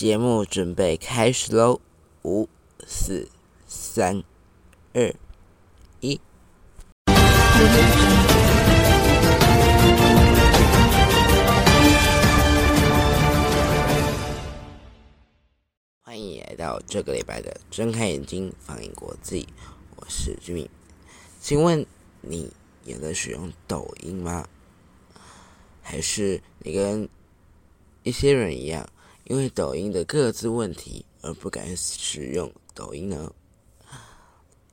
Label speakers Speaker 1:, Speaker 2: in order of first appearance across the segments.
Speaker 1: 节目准备开始喽！五、四、三、二、一。欢迎来到这个礼拜的睁开眼睛放映国际，我是居民。请问你也在使用抖音吗？还是你跟一些人一样，因为抖音的各自问题而不敢使用抖音呢？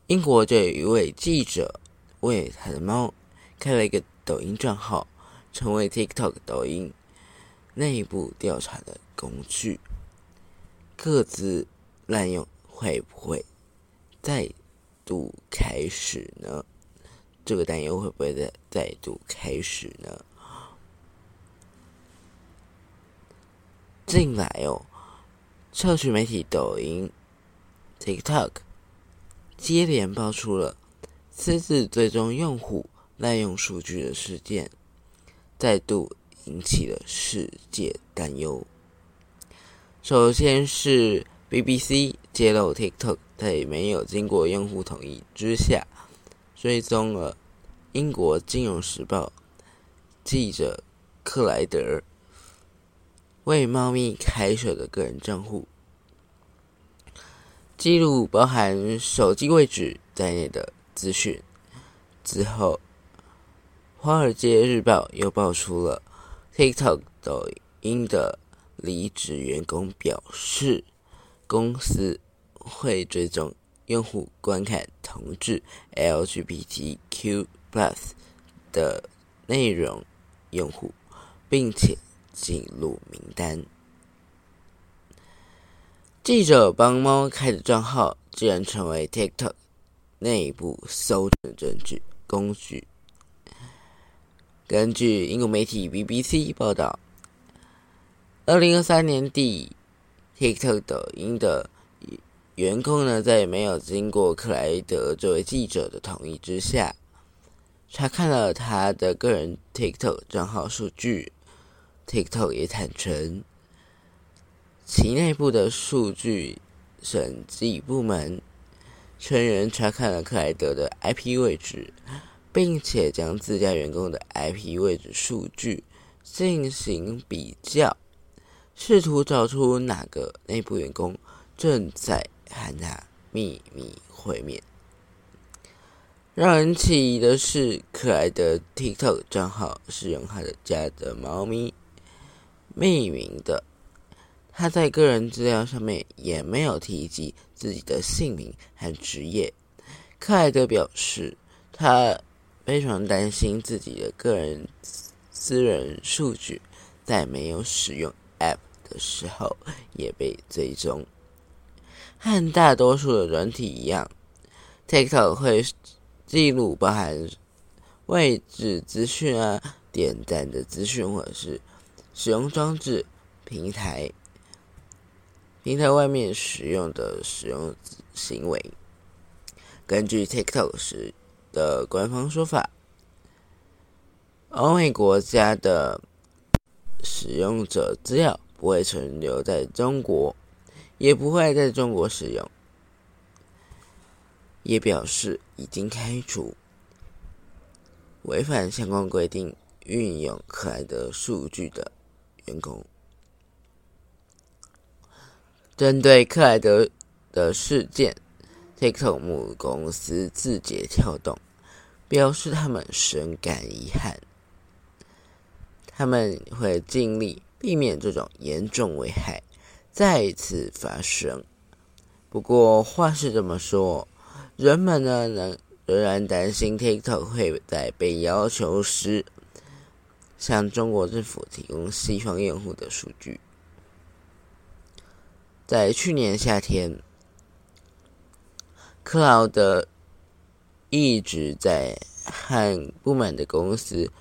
Speaker 1: 英国就有一位记者为他的猫开了一个抖音账号，成为 TikTok 抖音内部调查的工具。各自滥用会不会再度开始呢？这个担忧会不会再再度开始呢？近来哦，社区媒体抖音 TikTok 接连爆出了私自追踪用户滥用数据的事件，再度引起了世界担忧。首先是 BBC 揭露 TikTok 在没有经过用户同意之下，追踪了英国《金融时报》记者克莱德为猫咪开设的个人账户，记录包含手机位置在内的资讯。之后，《华尔街日报》又爆出了 TikTok 抖音的。离职员工表示，公司会追踪用户观看同志 LGBTQ+ 的内容用户，并且进入名单。记者帮猫开的账号，竟然成为 TikTok 内部搜证证据工具。根据英国媒体 BBC 报道。二零二三年底，TikTok 抖音的员工呢，在没有经过克莱德这位记者的同意之下，查看了他的个人 TikTok 账号数据。TikTok 也坦诚，其内部的数据审计部门成员查看了克莱德的 IP 位置，并且将自家员工的 IP 位置数据进行比较。试图找出哪个内部员工正在和他秘密会面。让人起疑的是，克莱德 TikTok 账号是用他的家的猫咪命名的。他在个人资料上面也没有提及自己的姓名和职业。克莱德表示，他非常担心自己的个人私人数据在没有使用 App。的时候也被追踪，和大多数的软体一样，TikTok 会记录包含位置资讯啊、点赞的资讯，或者是使用装置、平台、平台外面使用的使用行为。根据 TikTok 时的官方说法，欧美国家的使用者资料。不会存留在中国，也不会在中国使用。也表示已经开除违反相关规定运用可爱的数据的员工。针对克莱德的事件，TikTok 母公司字节跳动表示他们深感遗憾，他们会尽力。避免这种严重危害再次发生。不过话是这么说，人们呢仍仍然担心 TikTok 会在被要求时向中国政府提供西方用户的数据。在去年夏天，克劳德一直在和不满的公司。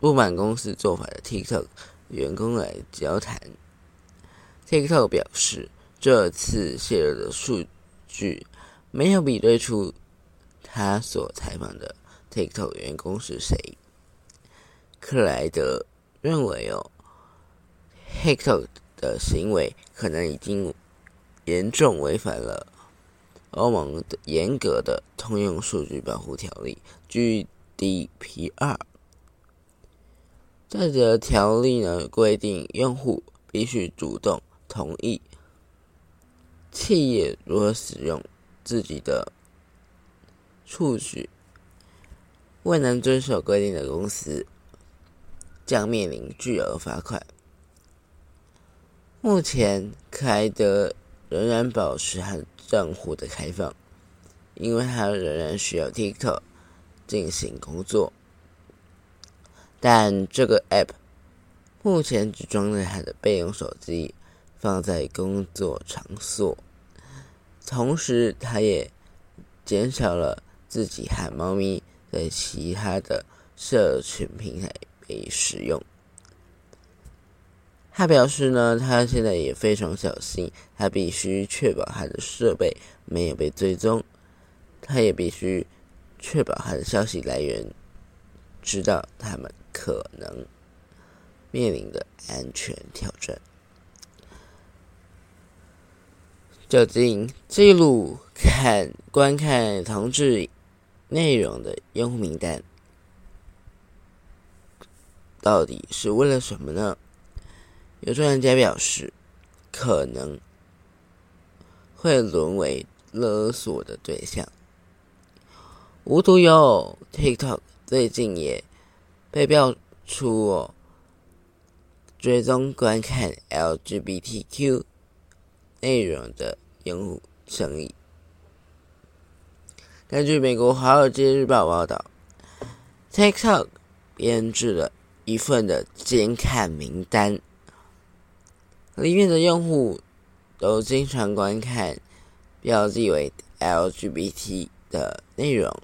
Speaker 1: 不满公司做法的 TikTok 员工来交谈，TikTok 表示，这次泄露的数据没有比对出他所采访的 TikTok 员工是谁。克莱德认为，哦，TikTok 的行为可能已经严重违反了欧盟的严格的通用数据保护条例 （GDPR）。这则条例呢规定，用户必须主动同意企业如何使用自己的数据，未能遵守规定的公司将面临巨额罚款。目前，凯德仍然保持和账户的开放，因为他仍然需要 TikTok 进行工作。但这个 App 目前只装在他的备用手机，放在工作场所。同时，他也减少了自己和猫咪在其他的社群平台被使用。他表示呢，他现在也非常小心，他必须确保他的设备没有被追踪，他也必须确保他的消息来源知道他们可能面临的安全挑战。就近记录看观看同志内容的用户名单，到底是为了什么呢？有专家表示，可能会沦为勒索的对象。无独有偶，TikTok 最近也被标出追踪观看 LGBTQ 内容的用户生意。根据美国《华尔街日报》报道，TikTok 编制了一份的监看名单。里面的用户都经常观看标记为 LGBT 的内容。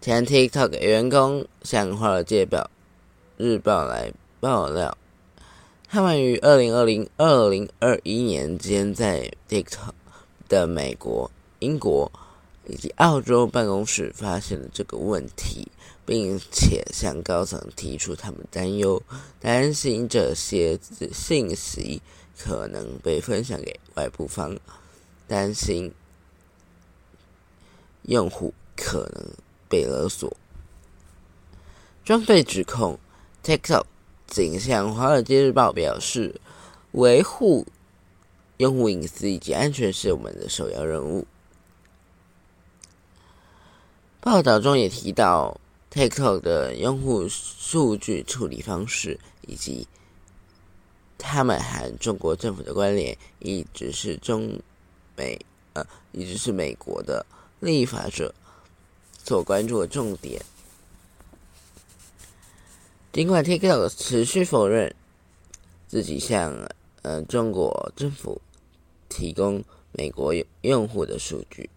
Speaker 1: 前 TikTok 员工向《华尔街日报》来爆料，他们于二零二零二零二一年间在 TikTok 的美国、英国以及澳洲办公室发现了这个问题。并且向高层提出他们担忧，担心这些信息可能被分享给外部方，担心用户可能被勒索。针对指控，TikTok 仅向《华尔街日报》表示，维护用户隐私以及安全是我们的首要任务。报道中也提到。TikTok 的用户数据处理方式，以及他们和中国政府的关联，一直是中美呃，一直是美国的立法者所关注的重点。尽管 TikTok 持续否认自己向呃中国政府提供美国用户的数据，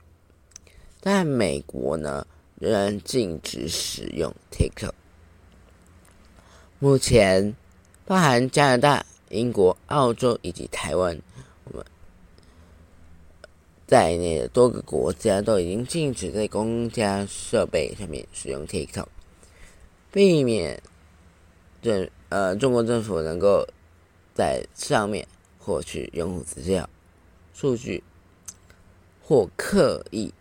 Speaker 1: 但美国呢？仍然禁止使用 TikTok。目前，包含加拿大、英国、澳洲以及台湾，我们在内的多个国家都已经禁止在公家设备上面使用 TikTok，避免政呃中国政府能够在上面获取用户资料、数据或刻意。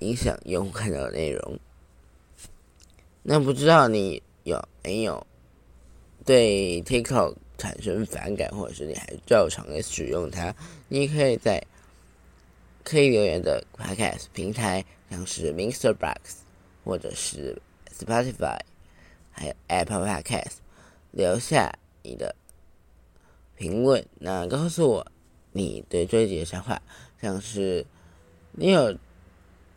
Speaker 1: 影响用户看到的内容。那不知道你有没有对 TikTok 产生反感，或者是你还照常的使用它？你可以在可以留言的 Podcast 平台，像是 Mixerbox，或者是 Spotify，还有 Apple Podcast 留下你的评论，那告诉我你对这一集的想法，像是你有。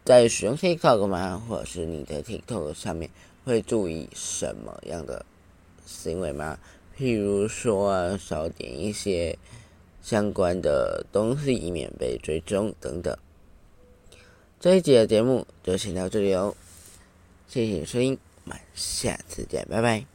Speaker 1: 在使用 TikTok 吗？或者是你的 TikTok 上面会注意什么样的行为吗？譬如说少点一些相关的东西，以免被追踪等等。这一集的节目就先到这里哦，谢谢收听，我们下次见，拜拜。